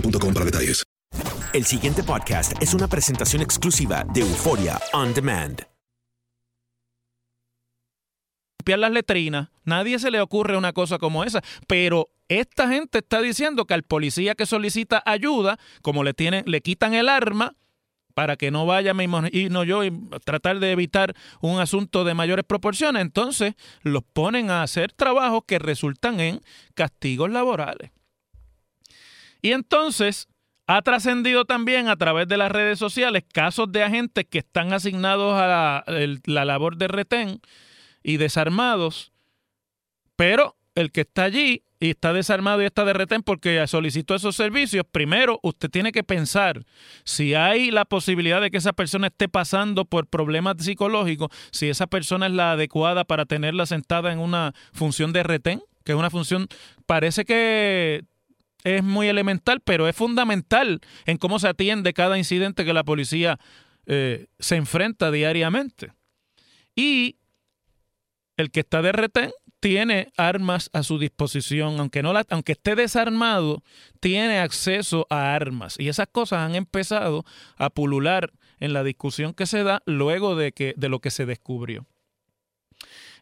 boostmobile.com para detalles. El siguiente podcast es una presentación exclusiva de Euforia On Demand. limpiar las letrinas. Nadie se le ocurre una cosa como esa. Pero esta gente está diciendo que al policía que solicita ayuda, como le tienen, le quitan el arma para que no vaya, me imagino yo, y tratar de evitar un asunto de mayores proporciones, entonces los ponen a hacer trabajos que resultan en castigos laborales. Y entonces ha trascendido también a través de las redes sociales casos de agentes que están asignados a la, la labor de retén y desarmados, pero el que está allí y está desarmado y está de retén porque solicitó esos servicios, primero usted tiene que pensar si hay la posibilidad de que esa persona esté pasando por problemas psicológicos, si esa persona es la adecuada para tenerla sentada en una función de retén, que es una función, parece que es muy elemental, pero es fundamental en cómo se atiende cada incidente que la policía eh, se enfrenta diariamente. Y el que está de retén tiene armas a su disposición, aunque, no la, aunque esté desarmado, tiene acceso a armas. Y esas cosas han empezado a pulular en la discusión que se da luego de, que, de lo que se descubrió.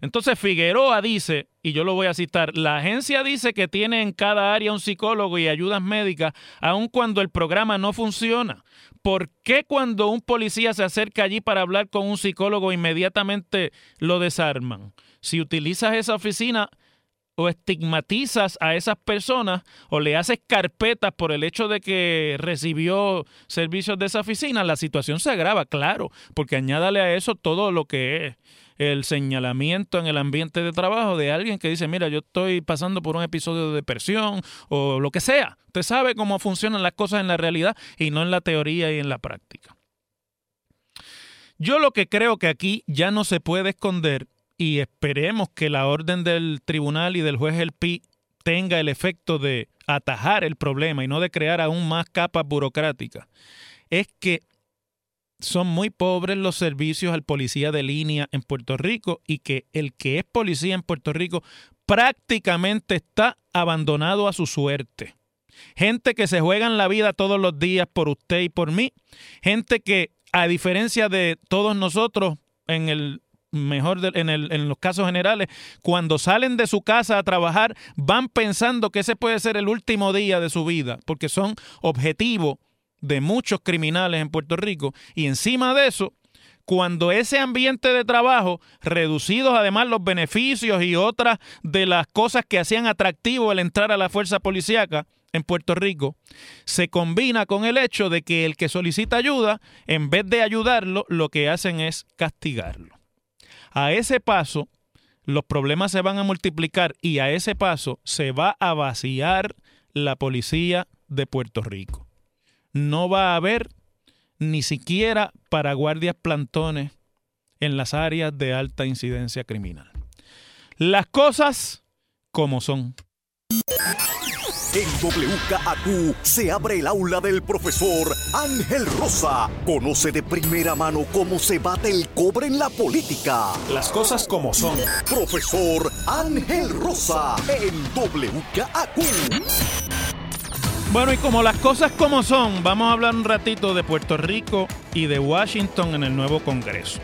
Entonces Figueroa dice, y yo lo voy a citar, la agencia dice que tiene en cada área un psicólogo y ayudas médicas, aun cuando el programa no funciona. ¿Por qué cuando un policía se acerca allí para hablar con un psicólogo inmediatamente lo desarman? Si utilizas esa oficina o estigmatizas a esas personas o le haces carpetas por el hecho de que recibió servicios de esa oficina, la situación se agrava, claro, porque añádale a eso todo lo que es el señalamiento en el ambiente de trabajo de alguien que dice, mira, yo estoy pasando por un episodio de depresión o lo que sea. Usted sabe cómo funcionan las cosas en la realidad y no en la teoría y en la práctica. Yo lo que creo que aquí ya no se puede esconder y esperemos que la orden del tribunal y del juez El Pi tenga el efecto de atajar el problema y no de crear aún más capas burocráticas, es que son muy pobres los servicios al policía de línea en Puerto Rico y que el que es policía en Puerto Rico prácticamente está abandonado a su suerte. Gente que se juegan la vida todos los días por usted y por mí. Gente que, a diferencia de todos nosotros, en el mejor de- en, el- en los casos generales, cuando salen de su casa a trabajar, van pensando que ese puede ser el último día de su vida, porque son objetivos de muchos criminales en Puerto Rico. Y encima de eso, cuando ese ambiente de trabajo, reducidos además los beneficios y otras de las cosas que hacían atractivo el entrar a la fuerza policíaca, en Puerto Rico se combina con el hecho de que el que solicita ayuda, en vez de ayudarlo, lo que hacen es castigarlo. A ese paso, los problemas se van a multiplicar y a ese paso se va a vaciar la policía de Puerto Rico. No va a haber ni siquiera para guardias plantones en las áreas de alta incidencia criminal. Las cosas como son. En WKAQ se abre el aula del profesor Ángel Rosa. Conoce de primera mano cómo se bate el cobre en la política. Las cosas como son. Profesor Ángel Rosa en WKAQ. Bueno, y como las cosas como son, vamos a hablar un ratito de Puerto Rico y de Washington en el nuevo Congreso.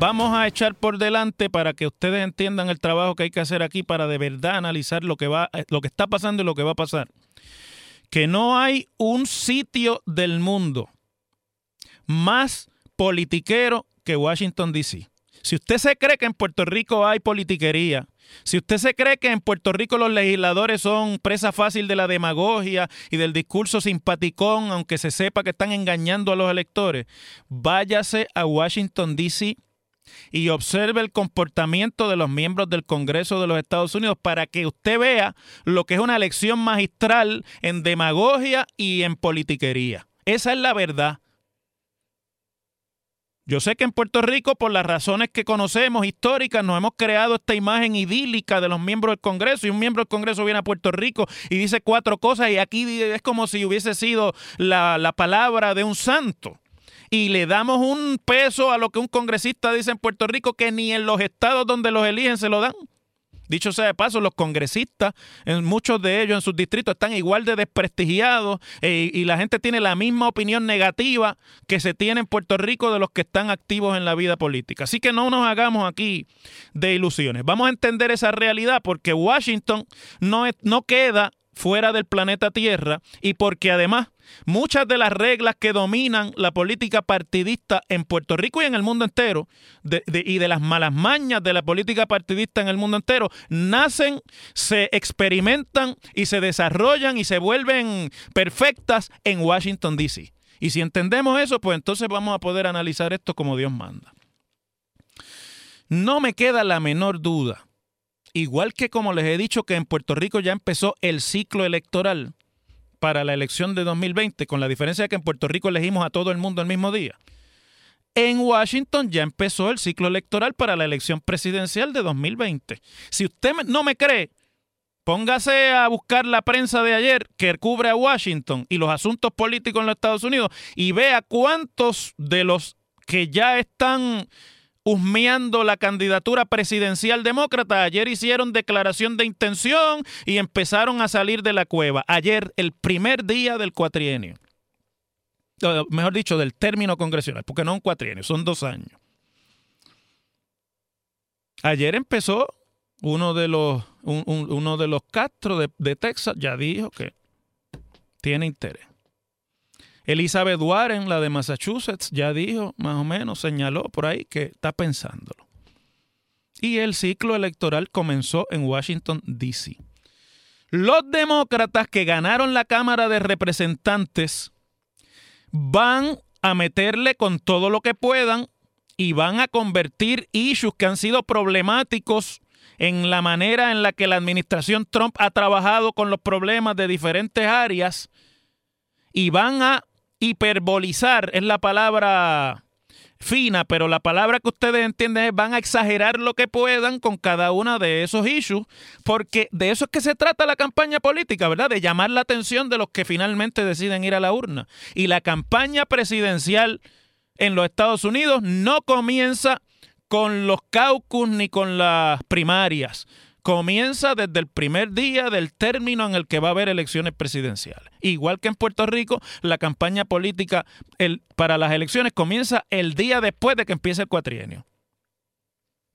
Vamos a echar por delante para que ustedes entiendan el trabajo que hay que hacer aquí para de verdad analizar lo que va, lo que está pasando y lo que va a pasar. Que no hay un sitio del mundo más politiquero que Washington DC. Si usted se cree que en Puerto Rico hay politiquería, si usted se cree que en Puerto Rico los legisladores son presa fácil de la demagogia y del discurso simpaticón, aunque se sepa que están engañando a los electores, váyase a Washington, D.C. y observe el comportamiento de los miembros del Congreso de los Estados Unidos para que usted vea lo que es una lección magistral en demagogia y en politiquería. Esa es la verdad. Yo sé que en Puerto Rico, por las razones que conocemos históricas, nos hemos creado esta imagen idílica de los miembros del Congreso y un miembro del Congreso viene a Puerto Rico y dice cuatro cosas y aquí es como si hubiese sido la, la palabra de un santo. Y le damos un peso a lo que un congresista dice en Puerto Rico que ni en los estados donde los eligen se lo dan. Dicho sea de paso, los congresistas, muchos de ellos en sus distritos, están igual de desprestigiados eh, y la gente tiene la misma opinión negativa que se tiene en Puerto Rico de los que están activos en la vida política. Así que no nos hagamos aquí de ilusiones. Vamos a entender esa realidad porque Washington no, no queda fuera del planeta Tierra y porque además muchas de las reglas que dominan la política partidista en Puerto Rico y en el mundo entero y de las malas mañas de la política partidista en el mundo entero nacen, se experimentan y se desarrollan y se vuelven perfectas en Washington, D.C. Y si entendemos eso, pues entonces vamos a poder analizar esto como Dios manda. No me queda la menor duda igual que como les he dicho que en Puerto Rico ya empezó el ciclo electoral para la elección de 2020, con la diferencia de que en Puerto Rico elegimos a todo el mundo el mismo día. En Washington ya empezó el ciclo electoral para la elección presidencial de 2020. Si usted no me cree, póngase a buscar la prensa de ayer que cubre a Washington y los asuntos políticos en los Estados Unidos y vea cuántos de los que ya están husmeando la candidatura presidencial demócrata. Ayer hicieron declaración de intención y empezaron a salir de la cueva. Ayer, el primer día del cuatrienio. Mejor dicho, del término congresional, porque no un cuatrienio, son dos años. Ayer empezó uno de los, uno de los Castro de Texas, ya dijo que tiene interés. Elizabeth Warren, la de Massachusetts, ya dijo, más o menos, señaló por ahí que está pensándolo. Y el ciclo electoral comenzó en Washington, D.C. Los demócratas que ganaron la Cámara de Representantes van a meterle con todo lo que puedan y van a convertir issues que han sido problemáticos en la manera en la que la administración Trump ha trabajado con los problemas de diferentes áreas y van a hiperbolizar es la palabra fina, pero la palabra que ustedes entienden es van a exagerar lo que puedan con cada una de esos issues, porque de eso es que se trata la campaña política, ¿verdad? De llamar la atención de los que finalmente deciden ir a la urna. Y la campaña presidencial en los Estados Unidos no comienza con los caucus ni con las primarias comienza desde el primer día del término en el que va a haber elecciones presidenciales. Igual que en Puerto Rico, la campaña política para las elecciones comienza el día después de que empiece el cuatrienio.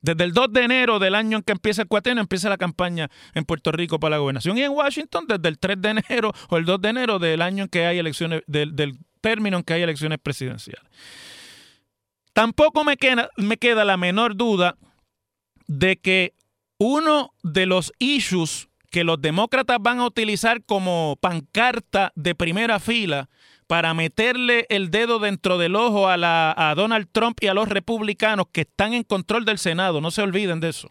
Desde el 2 de enero del año en que empieza el cuatrienio, empieza la campaña en Puerto Rico para la gobernación. Y en Washington, desde el 3 de enero o el 2 de enero del año en que hay elecciones, del, del término en que hay elecciones presidenciales. Tampoco me queda, me queda la menor duda de que uno de los issues que los demócratas van a utilizar como pancarta de primera fila para meterle el dedo dentro del ojo a, la, a Donald Trump y a los republicanos que están en control del Senado, no se olviden de eso,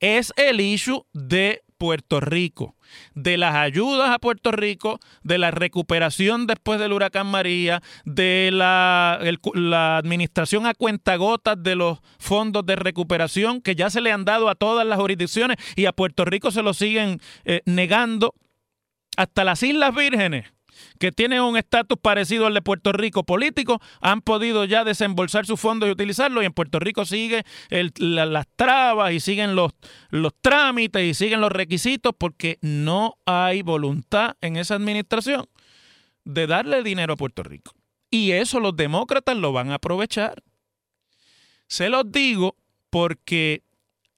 es el issue de Puerto Rico, de las ayudas a Puerto Rico, de la recuperación después del huracán María, de la, administración a cuentagotas de los fondos de recuperación que ya se le han dado a todas las jurisdicciones y a Puerto Rico se lo siguen eh, negando, hasta las Islas Vírgenes que tienen un estatus parecido al de Puerto Rico político, han podido ya desembolsar sus fondos y utilizarlos y en Puerto Rico sigue las trabas y siguen los, los trámites y siguen los requisitos porque no hay voluntad en esa administración de darle dinero a Puerto Rico. Y eso los demócratas lo van a aprovechar. Se los digo porque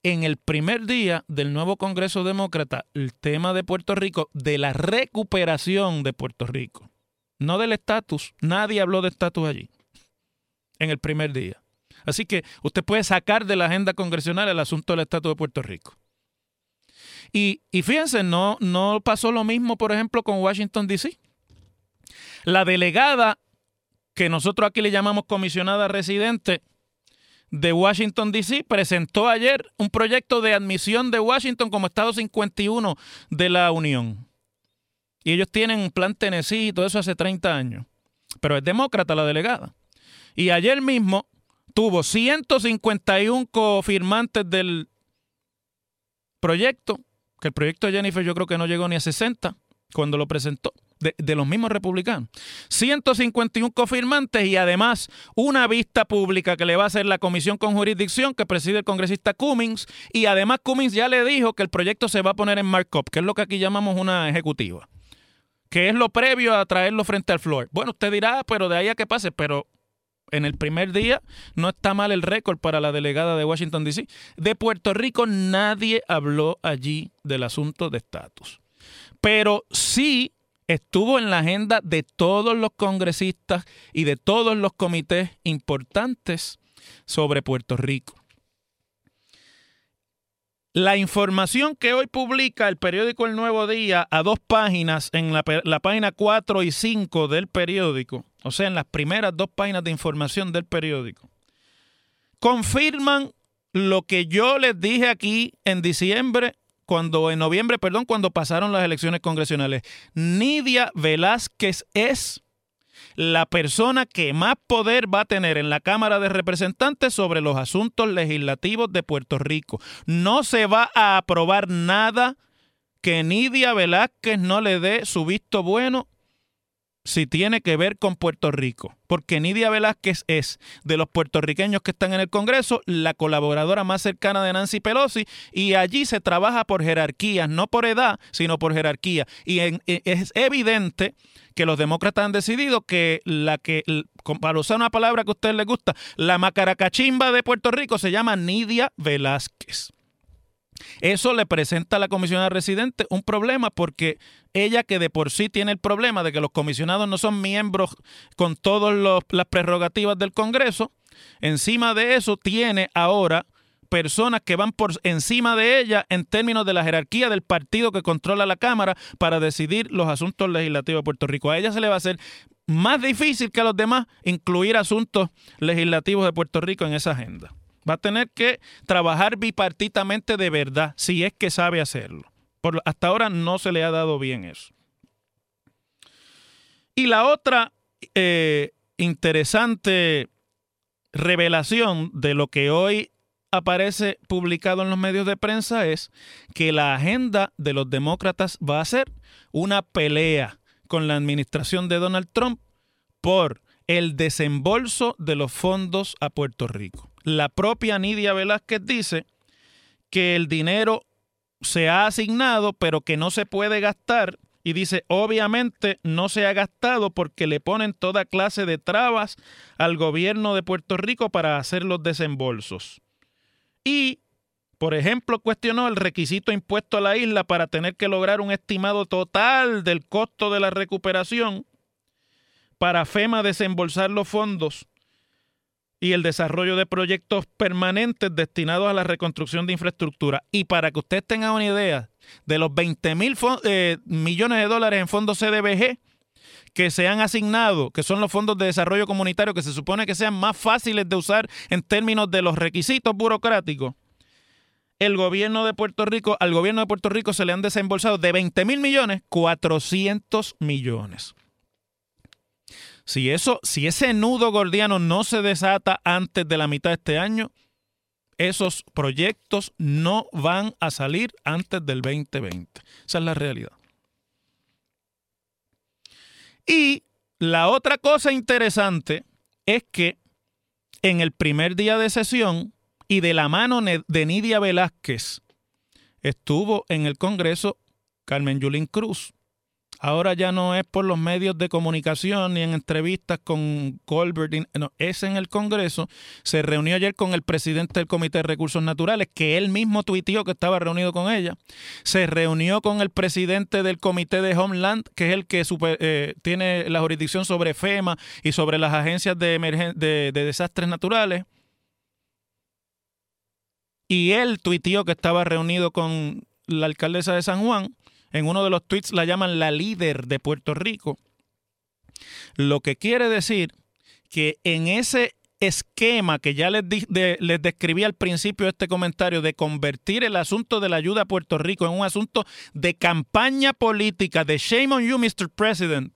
en el primer día del nuevo Congreso Demócrata el tema de Puerto Rico, de la recuperación de Puerto Rico, no del estatus. Nadie habló de estatus allí, en el primer día. Así que usted puede sacar de la agenda congresional el asunto del estatus de Puerto Rico. Y, y fíjense, no, no pasó lo mismo, por ejemplo, con Washington, D.C. La delegada, que nosotros aquí le llamamos comisionada residente, de Washington, D.C., presentó ayer un proyecto de admisión de Washington como Estado 51 de la Unión. Y ellos tienen un plan Tennessee y todo eso hace 30 años. Pero es demócrata la delegada. Y ayer mismo tuvo 151 cofirmantes del proyecto, que el proyecto de Jennifer yo creo que no llegó ni a 60 cuando lo presentó de, los mismos republicanos. 151 confirmantes y además una vista pública que le va a hacer la comisión con jurisdicción que preside el congresista Cummings y además Cummings ya le dijo que el proyecto se va a poner en markup, que es lo que aquí llamamos una ejecutiva, que es lo previo a traerlo frente al floor. Bueno, usted dirá, pero de ahí a que pase, pero en el primer día no está mal el récord para la delegada de Washington, D.C. De Puerto Rico nadie habló allí del asunto de estatus. Pero sí estuvo en la agenda de todos los congresistas y de todos los comités importantes sobre Puerto Rico. La información que hoy publica el periódico El Nuevo Día a dos páginas, en la, página 4 y 5 del periódico, o sea, en las primeras dos páginas de información del periódico, confirman lo que yo les dije aquí en diciembre cuando en noviembre, perdón, cuando pasaron las elecciones congresionales. Nidia Velázquez es la persona que más poder va a tener en la Cámara de Representantes sobre los asuntos legislativos de Puerto Rico. No se va a aprobar nada que Nidia Velázquez no le dé su visto bueno si tiene que ver con Puerto Rico, porque Nidia Velázquez es de los puertorriqueños que están en el Congreso la colaboradora más cercana de Nancy Pelosi y allí se trabaja por jerarquías, no por edad, sino por jerarquía. Y e, es evidente que los demócratas han decidido que la que, para usar una palabra que a ustedes les gusta, la macaracachimba de Puerto Rico se llama Nidia Velázquez. Eso le presenta a la comisionada residente un problema porque ella que de por sí tiene el problema de que los comisionados no son miembros con todas las prerrogativas del Congreso, encima de eso tiene ahora personas que van por encima de ella en términos de la jerarquía del partido que controla la Cámara para decidir los asuntos legislativos de Puerto Rico. A ella se le va a hacer más difícil que a los demás incluir asuntos legislativos de Puerto Rico en esa agenda. Va a tener que trabajar bipartitamente de verdad, si es que sabe hacerlo. Por, hasta ahora no se le ha dado bien eso. Y la otra eh, interesante revelación de lo que hoy aparece publicado en los medios de prensa es que la agenda de los demócratas va a ser una pelea con la administración de Donald Trump por el desembolso de los fondos a Puerto Rico la propia Nidia Velázquez dice que el dinero se ha asignado, pero que no se puede gastar. Y dice, obviamente no se ha gastado porque le ponen toda clase de trabas al gobierno de Puerto Rico para hacer los desembolsos. Y, por ejemplo, cuestionó el requisito impuesto a la isla para tener que lograr un estimado total del costo de la recuperación para FEMA desembolsar los fondos y el desarrollo de proyectos permanentes destinados a la reconstrucción de infraestructura. Y para que ustedes tengan una idea, de los 20 mil eh, millones de dólares en fondos CDBG que se han asignado, que son los fondos de desarrollo comunitario que se supone que sean más fáciles de usar en términos de los requisitos burocráticos, el gobierno de Puerto Rico, al gobierno de Puerto Rico se le han desembolsado de 20 mil millones, 400 millones. Si eso, si ese nudo gordiano no se desata antes de la mitad de este año, esos proyectos no van a salir antes del 2020. Esa es la realidad. Y la otra cosa interesante es que en el primer día de sesión y de la mano de Nidia Velázquez estuvo en el Congreso Carmen Yulín Cruz, Ahora ya no es por los medios de comunicación ni en entrevistas con Colbert, no, es en el Congreso. Se reunió ayer con el presidente del Comité de Recursos Naturales, que él mismo tuiteó que estaba reunido con ella. Se reunió con el presidente del Comité de Homeland, que es el que eh, tiene la jurisdicción sobre FEMA y sobre las agencias de, de, de desastres naturales. Y él tuiteó que estaba reunido con la alcaldesa de San Juan en uno de los tweets la llaman la líder de Puerto Rico. Lo que quiere decir que en ese esquema que ya les, les describí al principio de este comentario de convertir el asunto de la ayuda a Puerto Rico en un asunto de campaña política, de shame on you, Mr. President,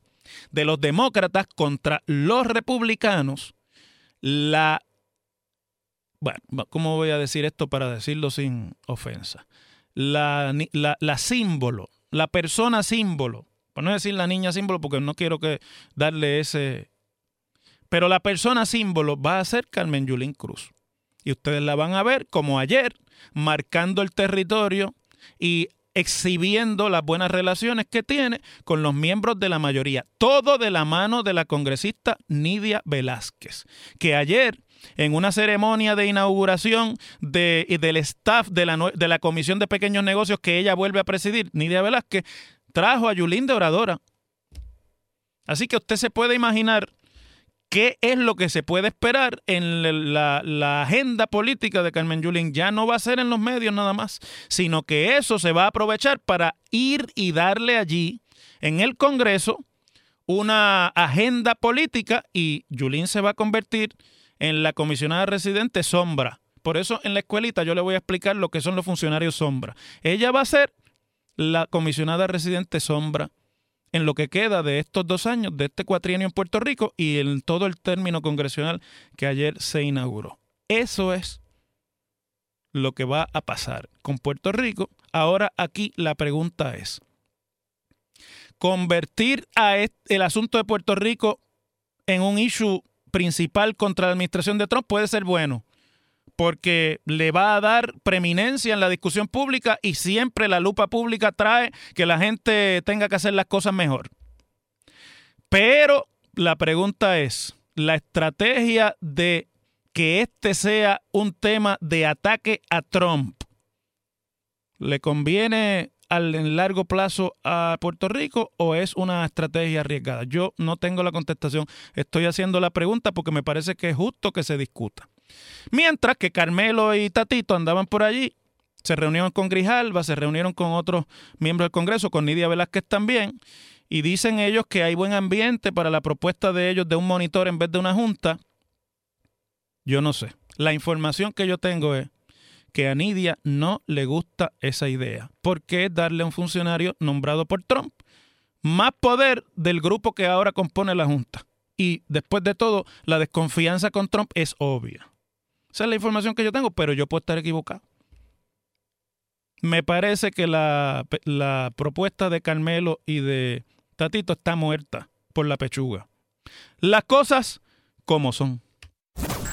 de los demócratas contra los republicanos, la... Bueno, ¿cómo voy a decir esto para decirlo sin ofensa? La, símbolo la persona símbolo, por no decir la niña símbolo, porque no quiero que darle ese. Pero la persona símbolo va a ser Carmen Yulín Cruz. Y ustedes la van a ver como ayer, marcando el territorio y exhibiendo las buenas relaciones que tiene con los miembros de la mayoría. Todo de la mano de la congresista Nidia Velázquez, que ayer en una ceremonia de inauguración de, del staff de la, de la Comisión de Pequeños Negocios que ella vuelve a presidir, Nidia Velázquez, trajo a Yulín de oradora. Así que usted se puede imaginar qué es lo que se puede esperar en la, la, agenda política de Carmen Yulín. Ya no va a ser en los medios nada más, sino que eso se va a aprovechar para ir y darle allí, en el Congreso, una agenda política y Yulín se va a convertir en la comisionada residente sombra. Por eso en la escuelita yo le voy a explicar lo que son los funcionarios sombra. Ella va a ser la comisionada residente sombra en lo que queda de estos dos años, de este cuatrienio en Puerto Rico y en todo el término congresional que ayer se inauguró. Eso es lo que va a pasar con Puerto Rico. Ahora aquí la pregunta es, convertir a el asunto de Puerto Rico en un issue principal contra la administración de Trump puede ser bueno, porque le va a dar preeminencia en la discusión pública y siempre la lupa pública trae que la gente tenga que hacer las cosas mejor. Pero la pregunta es, la estrategia de que este sea un tema de ataque a Trump, ¿le conviene al en largo plazo a Puerto Rico o es una estrategia arriesgada? Yo no tengo la contestación. Estoy haciendo la pregunta porque me parece que es justo que se discuta. Mientras que Carmelo y Tatito andaban por allí, se reunieron con Grijalva, se reunieron con otros miembros del Congreso, con Nidia Velázquez también, y dicen ellos que hay buen ambiente para la propuesta de ellos de un monitor en vez de una junta. Yo no sé. La información que yo tengo es que a Nidia no le gusta esa idea, porque es darle a un funcionario nombrado por Trump más poder del grupo que ahora compone la Junta. Y después de todo, la desconfianza con Trump es obvia. Esa es la información que yo tengo, pero yo puedo estar equivocado. Me parece que la, la propuesta de Carmelo y de Tatito está muerta por la pechuga. Las cosas como son.